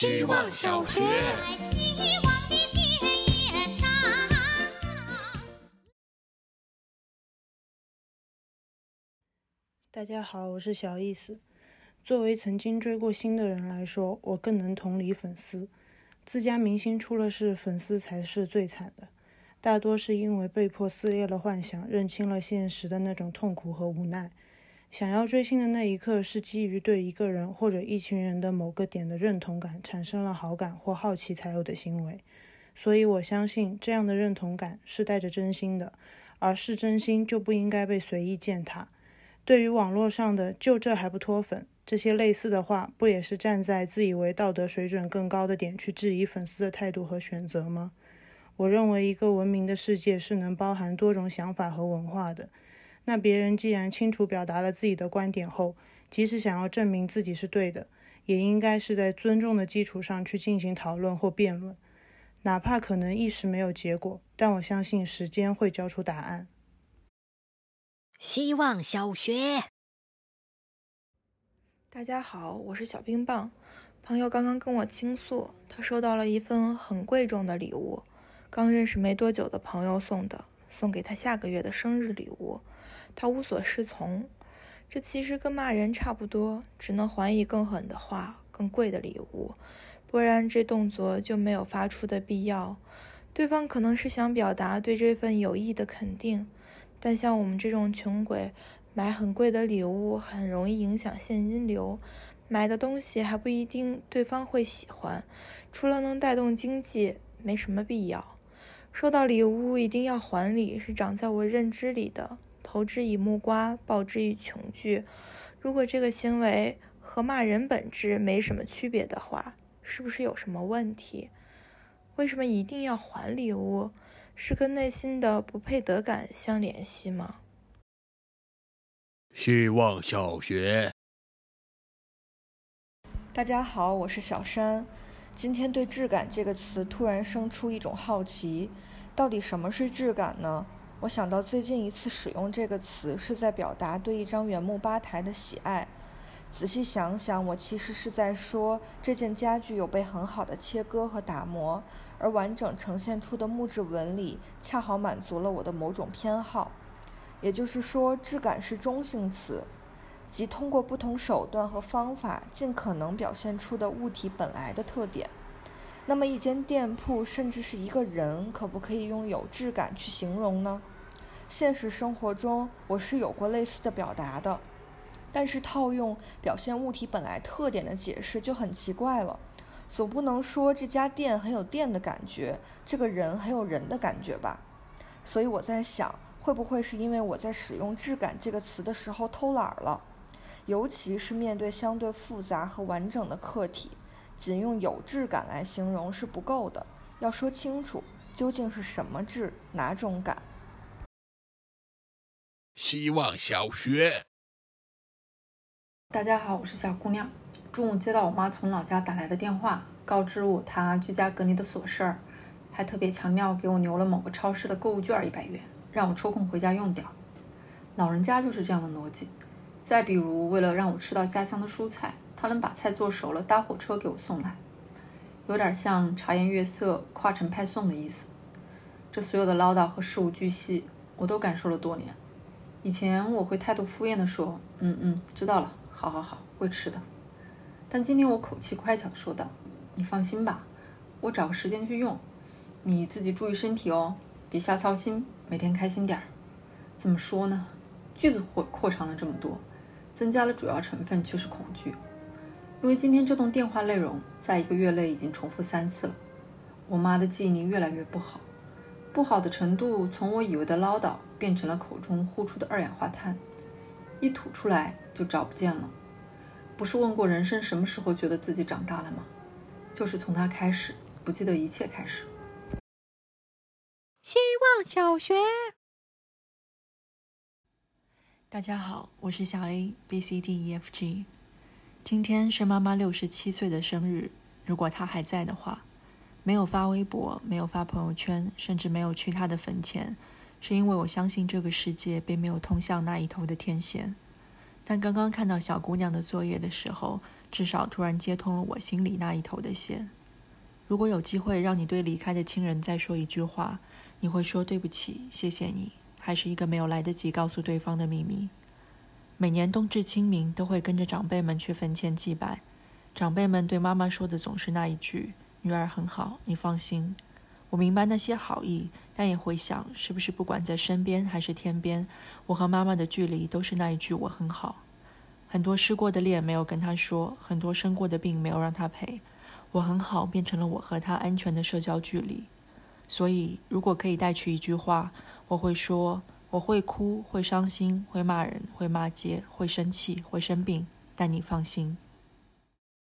希望小学。大家好，我是小意思。作为曾经追过星的人来说，我更能同理粉丝。自家明星出了事，粉丝才是最惨的。大多是因为被迫撕裂了幻想，认清了现实的那种痛苦和无奈。想要追星的那一刻，是基于对一个人或者一群人的某个点的认同感，产生了好感或好奇才有的行为。所以我相信，这样的认同感是带着真心的，而是真心就不应该被随意践踏。对于网络上的“就这还不脱粉”这些类似的话，不也是站在自以为道德水准更高的点去质疑粉丝的态度和选择吗？我认为，一个文明的世界是能包含多种想法和文化的。那别人既然清楚表达了自己的观点后，即使想要证明自己是对的，也应该是在尊重的基础上去进行讨论或辩论，哪怕可能一时没有结果，但我相信时间会交出答案。希望小学，大家好，我是小冰棒。朋友刚刚跟我倾诉，他收到了一份很贵重的礼物，刚认识没多久的朋友送的，送给他下个月的生日礼物。他无所适从，这其实跟骂人差不多，只能还以更狠的话、更贵的礼物，不然这动作就没有发出的必要。对方可能是想表达对这份友谊的肯定，但像我们这种穷鬼，买很贵的礼物很容易影响现金流，买的东西还不一定对方会喜欢，除了能带动经济，没什么必要。收到礼物一定要还礼，是长在我认知里的。投之以木瓜，报之以琼琚。如果这个行为和骂人本质没什么区别的话，是不是有什么问题？为什么一定要还礼物？是跟内心的不配得感相联系吗？希望小学，大家好，我是小山。今天对“质感”这个词突然生出一种好奇，到底什么是质感呢？我想到最近一次使用这个词是在表达对一张原木吧台的喜爱。仔细想想，我其实是在说这件家具有被很好的切割和打磨，而完整呈现出的木质纹理恰好满足了我的某种偏好。也就是说，质感是中性词，即通过不同手段和方法尽可能表现出的物体本来的特点。那么，一间店铺甚至是一个人，可不可以用有质感去形容呢？现实生活中，我是有过类似的表达的，但是套用表现物体本来特点的解释就很奇怪了。总不能说这家店很有店的感觉，这个人很有人的感觉吧？所以我在想，会不会是因为我在使用“质感”这个词的时候偷懒了？尤其是面对相对复杂和完整的客体。仅用有质感来形容是不够的，要说清楚究竟是什么质、哪种感。希望小学，大家好，我是小姑娘。中午接到我妈从老家打来的电话，告知我她居家隔离的琐事儿，还特别强调给我留了某个超市的购物券一百元，让我抽空回家用掉。老人家就是这样的逻辑。再比如，为了让我吃到家乡的蔬菜。他能把菜做熟了，搭火车给我送来，有点像茶颜悦色、跨城派送的意思。这所有的唠叨和事无巨细，我都感受了多年。以前我会态度敷衍地说：“嗯嗯，知道了，好好好，会吃的。”但今天我口气乖巧地说道：“你放心吧，我找个时间去用，你自己注意身体哦，别瞎操心，每天开心点儿。”怎么说呢？句子扩扩长了这么多，增加了主要成分却是恐惧。因为今天这通电话内容，在一个月内已经重复三次了，我妈的记忆力越来越不好，不好的程度从我以为的唠叨变成了口中呼出的二氧化碳，一吐出来就找不见了。不是问过人生什么时候觉得自己长大了吗？就是从他开始不记得一切开始。希望小学，大家好，我是小 A B C D E F G。今天是妈妈六十七岁的生日。如果她还在的话，没有发微博，没有发朋友圈，甚至没有去她的坟前，是因为我相信这个世界并没有通向那一头的天线。但刚刚看到小姑娘的作业的时候，至少突然接通了我心里那一头的线。如果有机会让你对离开的亲人再说一句话，你会说对不起，谢谢你，还是一个没有来得及告诉对方的秘密？每年冬至清明都会跟着长辈们去坟前祭拜，长辈们对妈妈说的总是那一句：“女儿很好，你放心。”我明白那些好意，但也会想，是不是不管在身边还是天边，我和妈妈的距离都是那一句“我很好”。很多失过的恋没有跟她说，很多生过的病没有让她陪，我很好变成了我和她安全的社交距离。所以，如果可以带去一句话，我会说：我会哭，会伤心，会骂人，会骂街，会生气，会生病，但你放心。